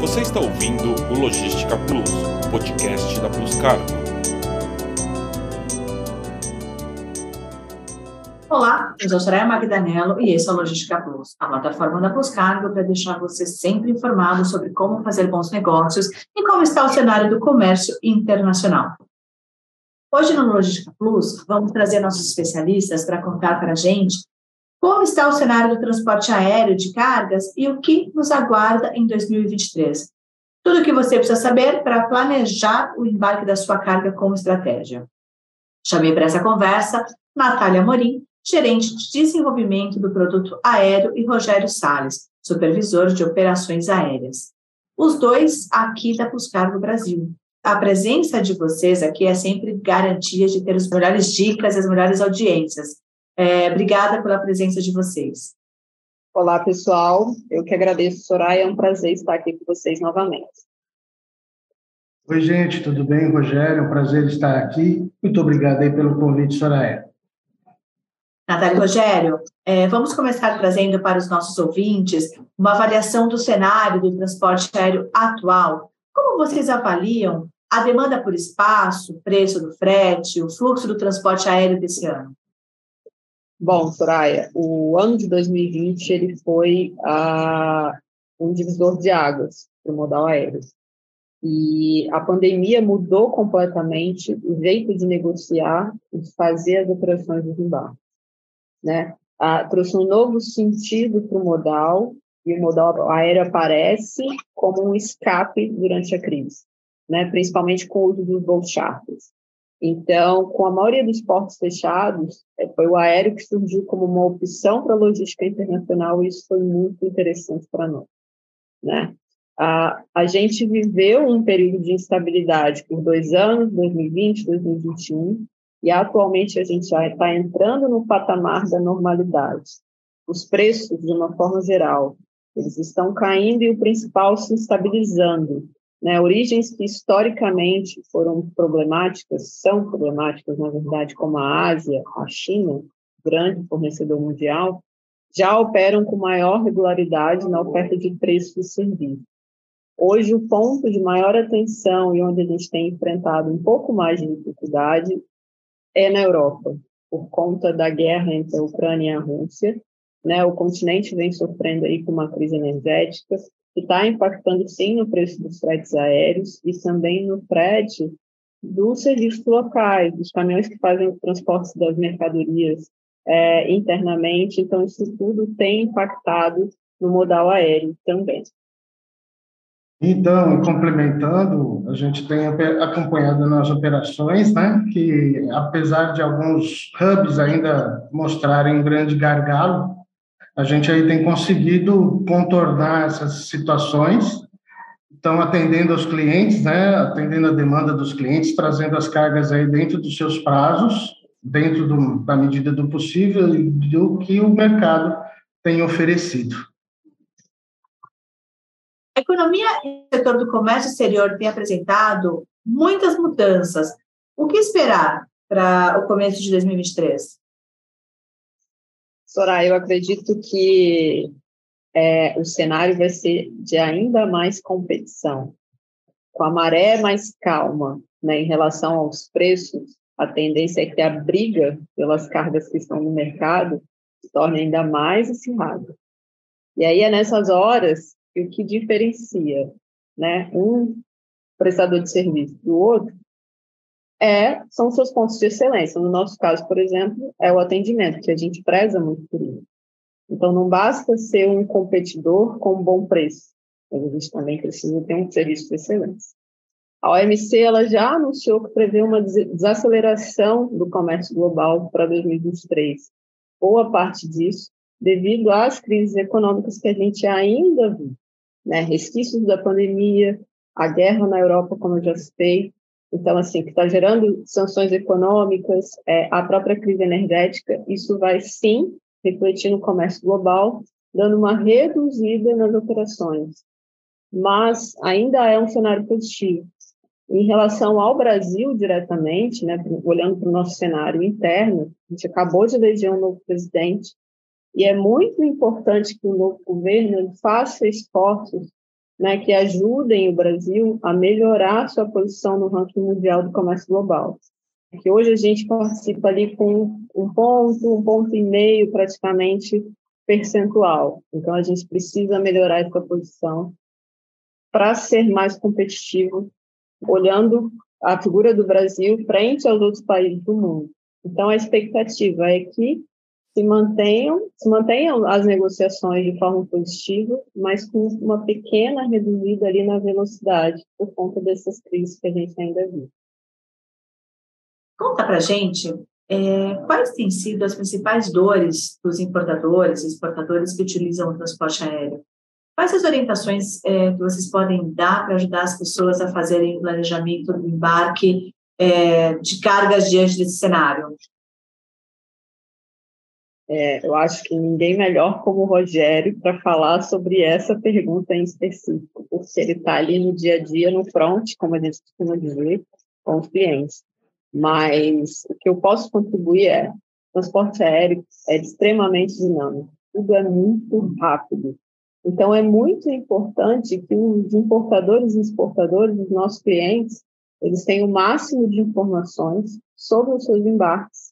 Você está ouvindo o Logística Plus, podcast da Plus Cargo. Olá, eu sou Soraya Magdanello e esse é o Logística Plus, a plataforma da Plus Cargo para deixar você sempre informado sobre como fazer bons negócios e como está o cenário do comércio internacional. Hoje no Logística Plus, vamos trazer nossos especialistas para contar para a gente como está o cenário do transporte aéreo de cargas e o que nos aguarda em 2023? Tudo o que você precisa saber para planejar o embarque da sua carga com estratégia. Chamei para essa conversa Natália Morim, gerente de desenvolvimento do produto aéreo, e Rogério Sales, supervisor de operações aéreas. Os dois aqui da Puscargo Brasil. A presença de vocês aqui é sempre garantia de ter as melhores dicas e as melhores audiências. É, obrigada pela presença de vocês. Olá, pessoal. Eu que agradeço, Soraya. É um prazer estar aqui com vocês novamente. Oi, gente, tudo bem? Rogério, é um prazer estar aqui. Muito obrigado aí pelo convite, Soraya. Natália Rogério, é, vamos começar trazendo para os nossos ouvintes uma avaliação do cenário do transporte aéreo atual. Como vocês avaliam a demanda por espaço, o preço do frete, o fluxo do transporte aéreo desse ano? Bom, Soraya, o ano de 2020 ele foi ah, um divisor de águas para o modal aéreo. E a pandemia mudou completamente o jeito de negociar e de fazer as operações dos embarques. Né? Ah, trouxe um novo sentido para o modal, e o modal aéreo aparece como um escape durante a crise, né? principalmente com o uso dos voos charters. Então, com a maioria dos portos fechados, é, foi o aéreo que surgiu como uma opção para a logística internacional e isso foi muito interessante para nós. Né? A, a gente viveu um período de instabilidade por dois anos, 2020, 2021, e atualmente a gente já está entrando no patamar da normalidade. Os preços, de uma forma geral, eles estão caindo e o principal se estabilizando. Né, origens que historicamente foram problemáticas, são problemáticas, na verdade, como a Ásia, a China, grande fornecedor mundial, já operam com maior regularidade na oferta de preços e serviços. Hoje, o ponto de maior atenção e onde a gente tem enfrentado um pouco mais de dificuldade é na Europa, por conta da guerra entre a Ucrânia e a Rússia. Né, o continente vem sofrendo aí com uma crise energética, que está impactando sim no preço dos fretes aéreos e também no frete dos serviços locais, dos caminhões que fazem o transporte das mercadorias é, internamente. Então, isso tudo tem impactado no modal aéreo também. Então, complementando, a gente tem acompanhado nas operações, né, que apesar de alguns hubs ainda mostrarem um grande gargalo, a gente aí tem conseguido contornar essas situações, estão atendendo aos clientes, né, atendendo a demanda dos clientes, trazendo as cargas aí dentro dos seus prazos, dentro do, da medida do possível e do que o mercado tem oferecido. A economia e o setor do comércio exterior tem apresentado muitas mudanças. O que esperar para o começo de 2023? Soraya, eu acredito que é, o cenário vai ser de ainda mais competição. Com a maré mais calma né, em relação aos preços, a tendência é que a briga pelas cargas que estão no mercado se torne ainda mais acirrada. E aí é nessas horas que o que diferencia né, um prestador de serviço do outro é, são seus pontos de excelência. No nosso caso, por exemplo, é o atendimento, que a gente preza muito por isso. Então, não basta ser um competidor com um bom preço, a gente também precisa ter um serviço de excelência. A OMC ela já anunciou que prevê uma desaceleração do comércio global para 2023. Boa parte disso devido às crises econômicas que a gente ainda vive, né? resquícios da pandemia, a guerra na Europa, como eu já citei, então, assim, que está gerando sanções econômicas, é, a própria crise energética, isso vai sim refletir no comércio global, dando uma reduzida nas operações. Mas ainda é um cenário positivo. Em relação ao Brasil diretamente, né, olhando para o nosso cenário interno, a gente acabou de eleger um novo presidente, e é muito importante que o novo governo faça esforços né, que ajudem o Brasil a melhorar sua posição no ranking mundial do comércio global. Que hoje a gente participa ali com um ponto, um ponto e meio praticamente percentual. Então a gente precisa melhorar essa posição para ser mais competitivo, olhando a figura do Brasil frente aos outros países do mundo. Então a expectativa é que se mantenham, se mantenham as negociações de forma positiva, mas com uma pequena reduzida ali na velocidade, por conta dessas crises que a gente ainda viu. Conta para gente é, quais têm sido as principais dores dos importadores e exportadores que utilizam o transporte aéreo. Quais as orientações é, que vocês podem dar para ajudar as pessoas a fazerem o planejamento do embarque é, de cargas diante desse cenário? É, eu acho que ninguém melhor como o Rogério para falar sobre essa pergunta em específico, porque ele está ali no dia a dia, no front, como a gente costuma dizer, com os clientes. Mas o que eu posso contribuir é: transporte aéreo é extremamente dinâmico, tudo é muito rápido. Então, é muito importante que os importadores e exportadores, os nossos clientes, eles tenham o máximo de informações sobre os seus embarques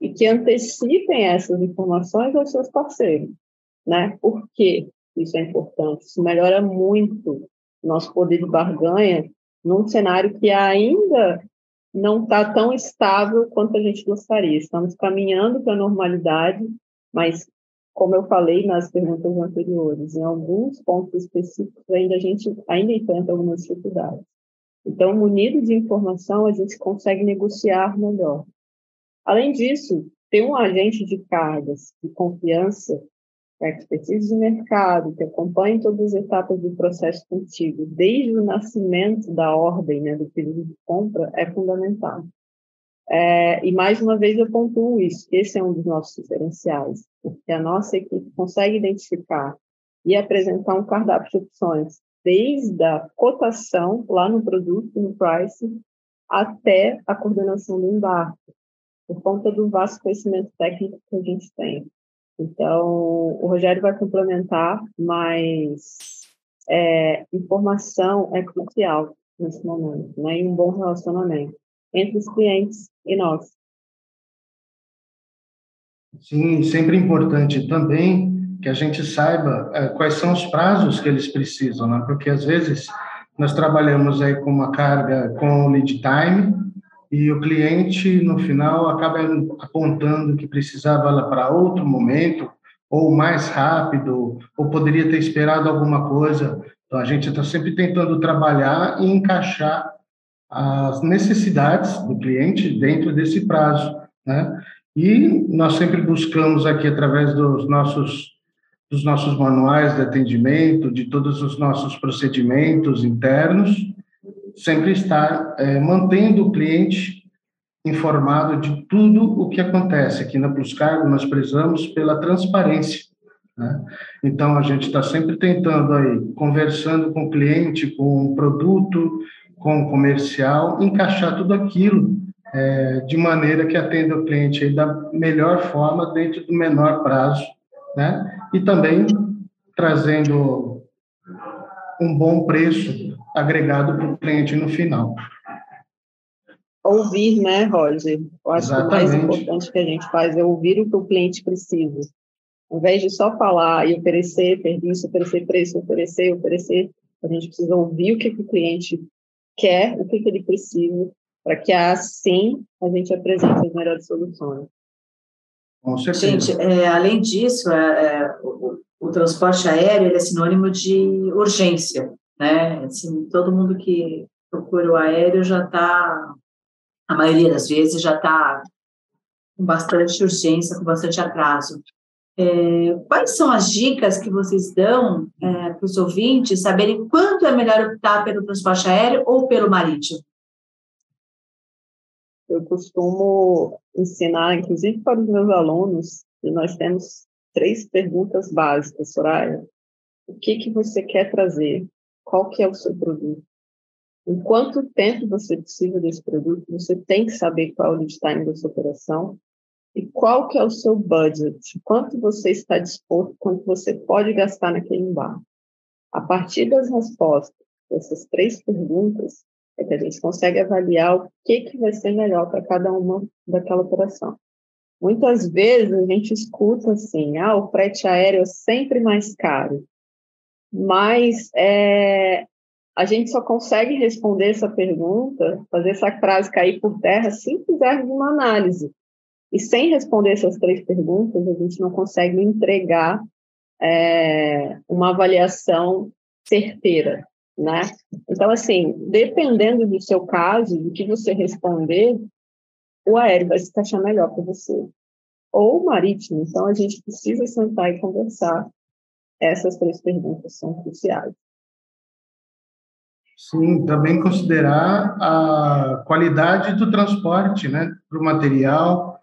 e que antecipem essas informações aos seus parceiros, né? Por que isso é importante? Isso melhora muito nosso poder de barganha num cenário que ainda não está tão estável quanto a gente gostaria. Estamos caminhando para a normalidade, mas como eu falei nas perguntas anteriores, em alguns pontos específicos ainda a gente ainda enfrenta algumas dificuldades. Então, munido de informação, a gente consegue negociar melhor. Além disso, ter um agente de cargas de confiança, expertise de mercado, que acompanhe todas as etapas do processo contigo, desde o nascimento da ordem, né, do pedido de compra, é fundamental. É, e mais uma vez eu pontuo isso, esse é um dos nossos diferenciais, porque a nossa equipe consegue identificar e apresentar um cardápio de opções, desde a cotação lá no produto, no price, até a coordenação do embarque por conta do vasto conhecimento técnico que a gente tem. Então, o Rogério vai complementar, mas é, informação é crucial nesse momento, né? E um bom relacionamento entre os clientes e nós. Sim, sempre importante também que a gente saiba é, quais são os prazos que eles precisam, né? Porque às vezes nós trabalhamos aí com uma carga com lead time e o cliente, no final, acaba apontando que precisava para outro momento, ou mais rápido, ou poderia ter esperado alguma coisa. Então, a gente está sempre tentando trabalhar e encaixar as necessidades do cliente dentro desse prazo, né? E nós sempre buscamos aqui, através dos nossos, dos nossos manuais de atendimento, de todos os nossos procedimentos internos, sempre estar é, mantendo o cliente informado de tudo o que acontece. Aqui na Plus Cargo, nós prezamos pela transparência. Né? Então, a gente está sempre tentando aí, conversando com o cliente, com o produto, com o comercial, encaixar tudo aquilo é, de maneira que atenda o cliente aí da melhor forma, dentro do menor prazo, né? E também trazendo um bom preço agregado para o cliente no final. Ouvir, né, Roger? Eu acho Exatamente. que o mais importante que a gente faz é ouvir o que o cliente precisa. Ao invés de só falar e oferecer serviço, oferecer preço, oferecer, oferecer, a gente precisa ouvir o que, que o cliente quer, o que, que ele precisa, para que assim a gente apresente as melhores soluções. Com certeza. Gente, é, além disso, é, é, o, o, transporte aéreo é sinônimo de urgência né? Assim, todo mundo que procura o aéreo já está, a maioria das vezes, já está com bastante urgência, com bastante atraso. É, quais são as dicas que vocês dão é, para os ouvintes saberem quando é melhor optar pelo transporte aéreo ou pelo marítimo? Eu costumo ensinar, inclusive para os meus alunos, e nós temos três perguntas básicas, Soraya. O que, que você quer trazer? Qual que é o seu produto. Em quanto tempo você precisa desse produto, você tem que saber qual é o lead time da sua operação e qual que é o seu budget, quanto você está disposto, quanto você pode gastar naquele embarque. A partir das respostas dessas três perguntas, é que a gente consegue avaliar o que, que vai ser melhor para cada uma daquela operação. Muitas vezes a gente escuta assim, ah, o frete aéreo é sempre mais caro, mas é, a gente só consegue responder essa pergunta, fazer essa frase cair por terra, se fizermos uma análise. E sem responder essas três perguntas, a gente não consegue entregar é, uma avaliação certeira, né? Então, assim, dependendo do seu caso, do que você responder, o aéreo vai se encaixar melhor para você. Ou o marítimo. Então, a gente precisa sentar e conversar. Essas três perguntas são cruciais. Sim, também considerar a qualidade do transporte, né, para o material.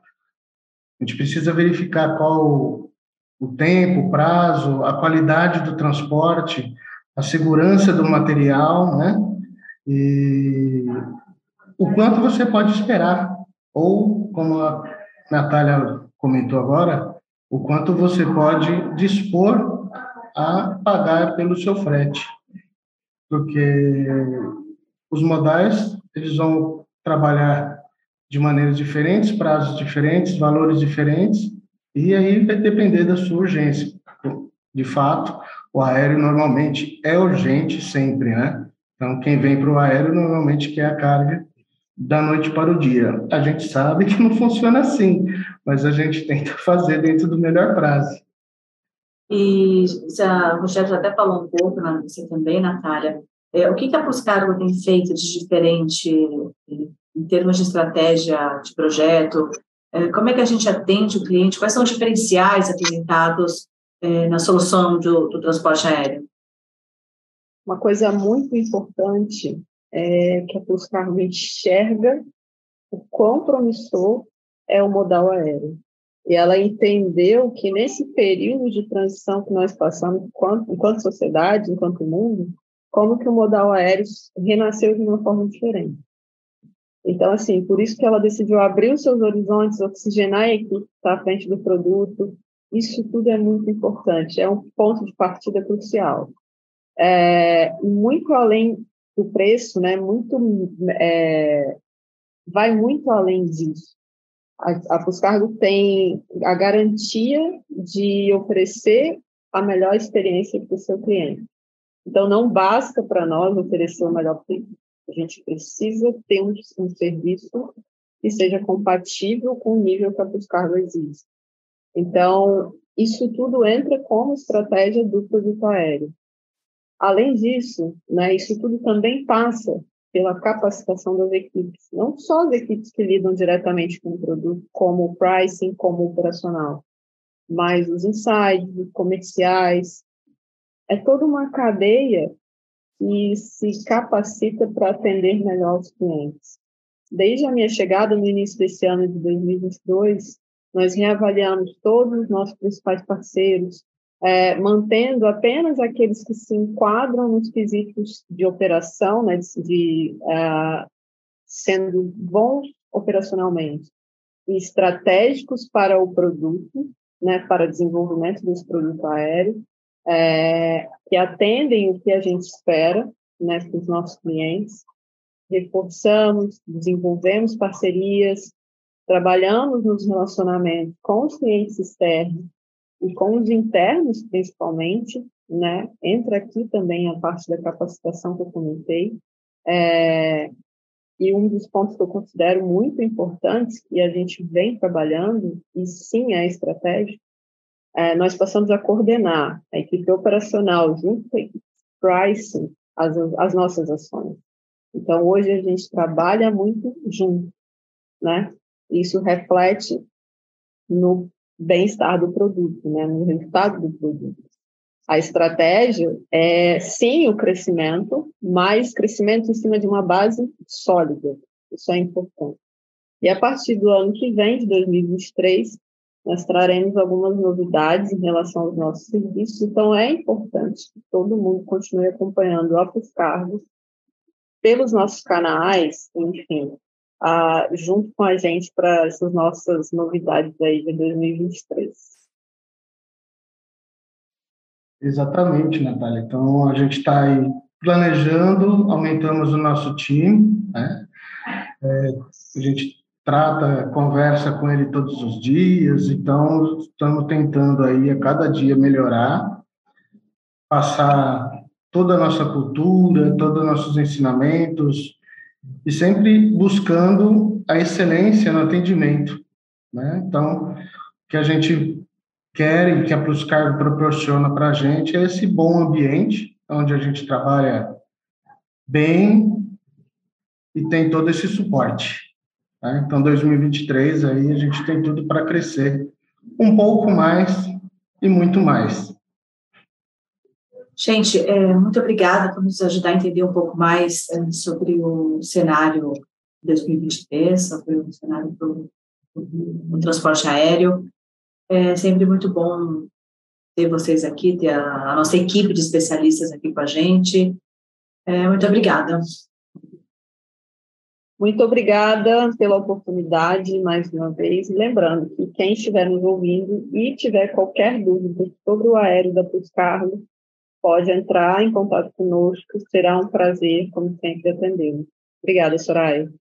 A gente precisa verificar qual o tempo, o prazo, a qualidade do transporte, a segurança do material, né, e o quanto você pode esperar, ou, como a Natália comentou agora, o quanto você pode dispor a pagar pelo seu frete porque os modais eles vão trabalhar de maneiras diferentes, prazos diferentes, valores diferentes, e aí vai depender da sua urgência. De fato, o aéreo normalmente é urgente sempre, né? Então, quem vem para o aéreo normalmente quer a carga da noite para o dia. A gente sabe que não funciona assim, mas a gente tenta fazer dentro do melhor prazo. E a Rochelle já até falou um pouco, né, você também, Natália, é, o que, que a Puscargo tem feito de diferente em termos de estratégia de projeto? É, como é que a gente atende o cliente? Quais são os diferenciais apresentados é, na solução do, do transporte aéreo? Uma coisa muito importante é que a Puscargo enxerga o quão promissor é o modal aéreo. E ela entendeu que nesse período de transição que nós passamos enquanto, enquanto sociedade, enquanto mundo, como que o modal aéreo renasceu de uma forma diferente. Então, assim, por isso que ela decidiu abrir os seus horizontes, oxigenar a equipe que está à frente do produto. Isso tudo é muito importante, é um ponto de partida crucial. É, muito além do preço, né, muito, é, vai muito além disso a, a Puscargo tem a garantia de oferecer a melhor experiência para o seu cliente. Então, não basta para nós oferecer o melhor preço. A gente precisa ter um, um, serviço que seja compatível com o nível que a Puscargo exige. Então, isso tudo entra como estratégia do produto aéreo. Além disso, né, isso tudo também passa pela capacitação das equipes, não só as equipes que lidam diretamente com o produto, como o pricing, como o operacional, mas os insights, os comerciais. É toda uma cadeia que se capacita para atender melhor os clientes. Desde a minha chegada no início desse ano de 2022, nós reavaliamos todos os nossos principais parceiros, é, mantendo apenas aqueles que se enquadram nos quesitos de operação, né, de, de uh, sendo bons operacionalmente e estratégicos para o produto, né, para desenvolvimento desse produto aéreo, é, que atendem o que a gente espera né, para os nossos clientes. Reforçamos, desenvolvemos parcerias, trabalhamos nos relacionamentos com os clientes externos e com os internos, principalmente, né? Entra aqui também a parte da capacitação que eu comentei. É, e um dos pontos que eu considero muito importantes, e a gente vem trabalhando, e sim é estratégico, é, nós passamos a coordenar a equipe operacional junto com a pricing as, as nossas ações. Então, hoje a gente trabalha muito junto, né? Isso reflete no bem-estar do produto, né, no resultado do produto. A estratégia é, sim, o crescimento, mas crescimento em cima de uma base sólida. Isso é importante. E a partir do ano que vem, de 2023, nós traremos algumas novidades em relação aos nossos serviços. Então, é importante que todo mundo continue acompanhando Apos Cargos pelos nossos canais, enfim, uh, junto com a gente para essas nossas novidades aí de 2023. Exatamente, Natália. Então, a gente está aí planejando, aumentamos o nosso time, né? É, a gente trata, conversa com ele todos os dias, então estamos tentando aí a cada dia melhorar, passar toda a nossa cultura, todos os nossos ensinamentos e sempre buscando a excelência no atendimento, né? Então, o que a gente quer e que a Pluscar proporciona para a gente é esse bom ambiente, onde a gente trabalha bem e tem todo esse suporte. Né? Então, 2023 aí a gente tem tudo para crescer um pouco mais e muito mais. Gente, é, muito obrigada por nos ajudar a entender um pouco mais é, sobre o cenário 2023, sobre o cenário do, do transporte aéreo. É sempre muito bom ter vocês aqui, ter a, a nossa equipe de especialistas aqui com a gente. É, muito obrigada. Muito obrigada pela oportunidade, mais uma vez. Lembrando que quem estiver nos ouvindo e tiver qualquer dúvida sobre o aéreo da Plus Carlos, pode entrar em contato conosco. Será um prazer, como sempre, atendê-lo. Obrigada, Soraya.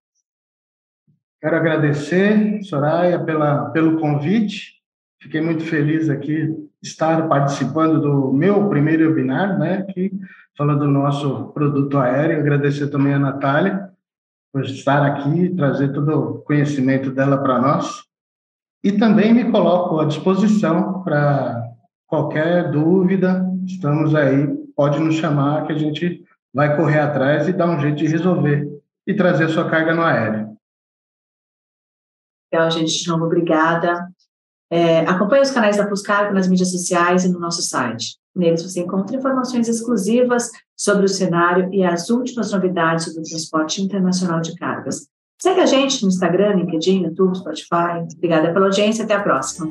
Quero agradecer, Soraya, pela, pelo convite. Fiquei muito feliz aqui estar participando do meu primeiro webinar, né, aqui, falando do nosso produto aéreo. Agradecer também a Natália por estar aqui, trazer todo o conhecimento dela para nós. E também me coloco à disposição para qualquer dúvida, estamos aí, pode nos chamar que a gente vai correr atrás e dar um jeito de resolver e trazer a sua carga no aéreo. Legal, gente, de novo, obrigada. É, acompanhe os canais da Puscargo nas mídias sociais e no nosso site. Neles você encontra informações exclusivas sobre o cenário e as últimas novidades sobre o transporte internacional de cargas. Segue a gente no Instagram, LinkedIn, YouTube, Spotify. Obrigada pela audiência, até a próxima.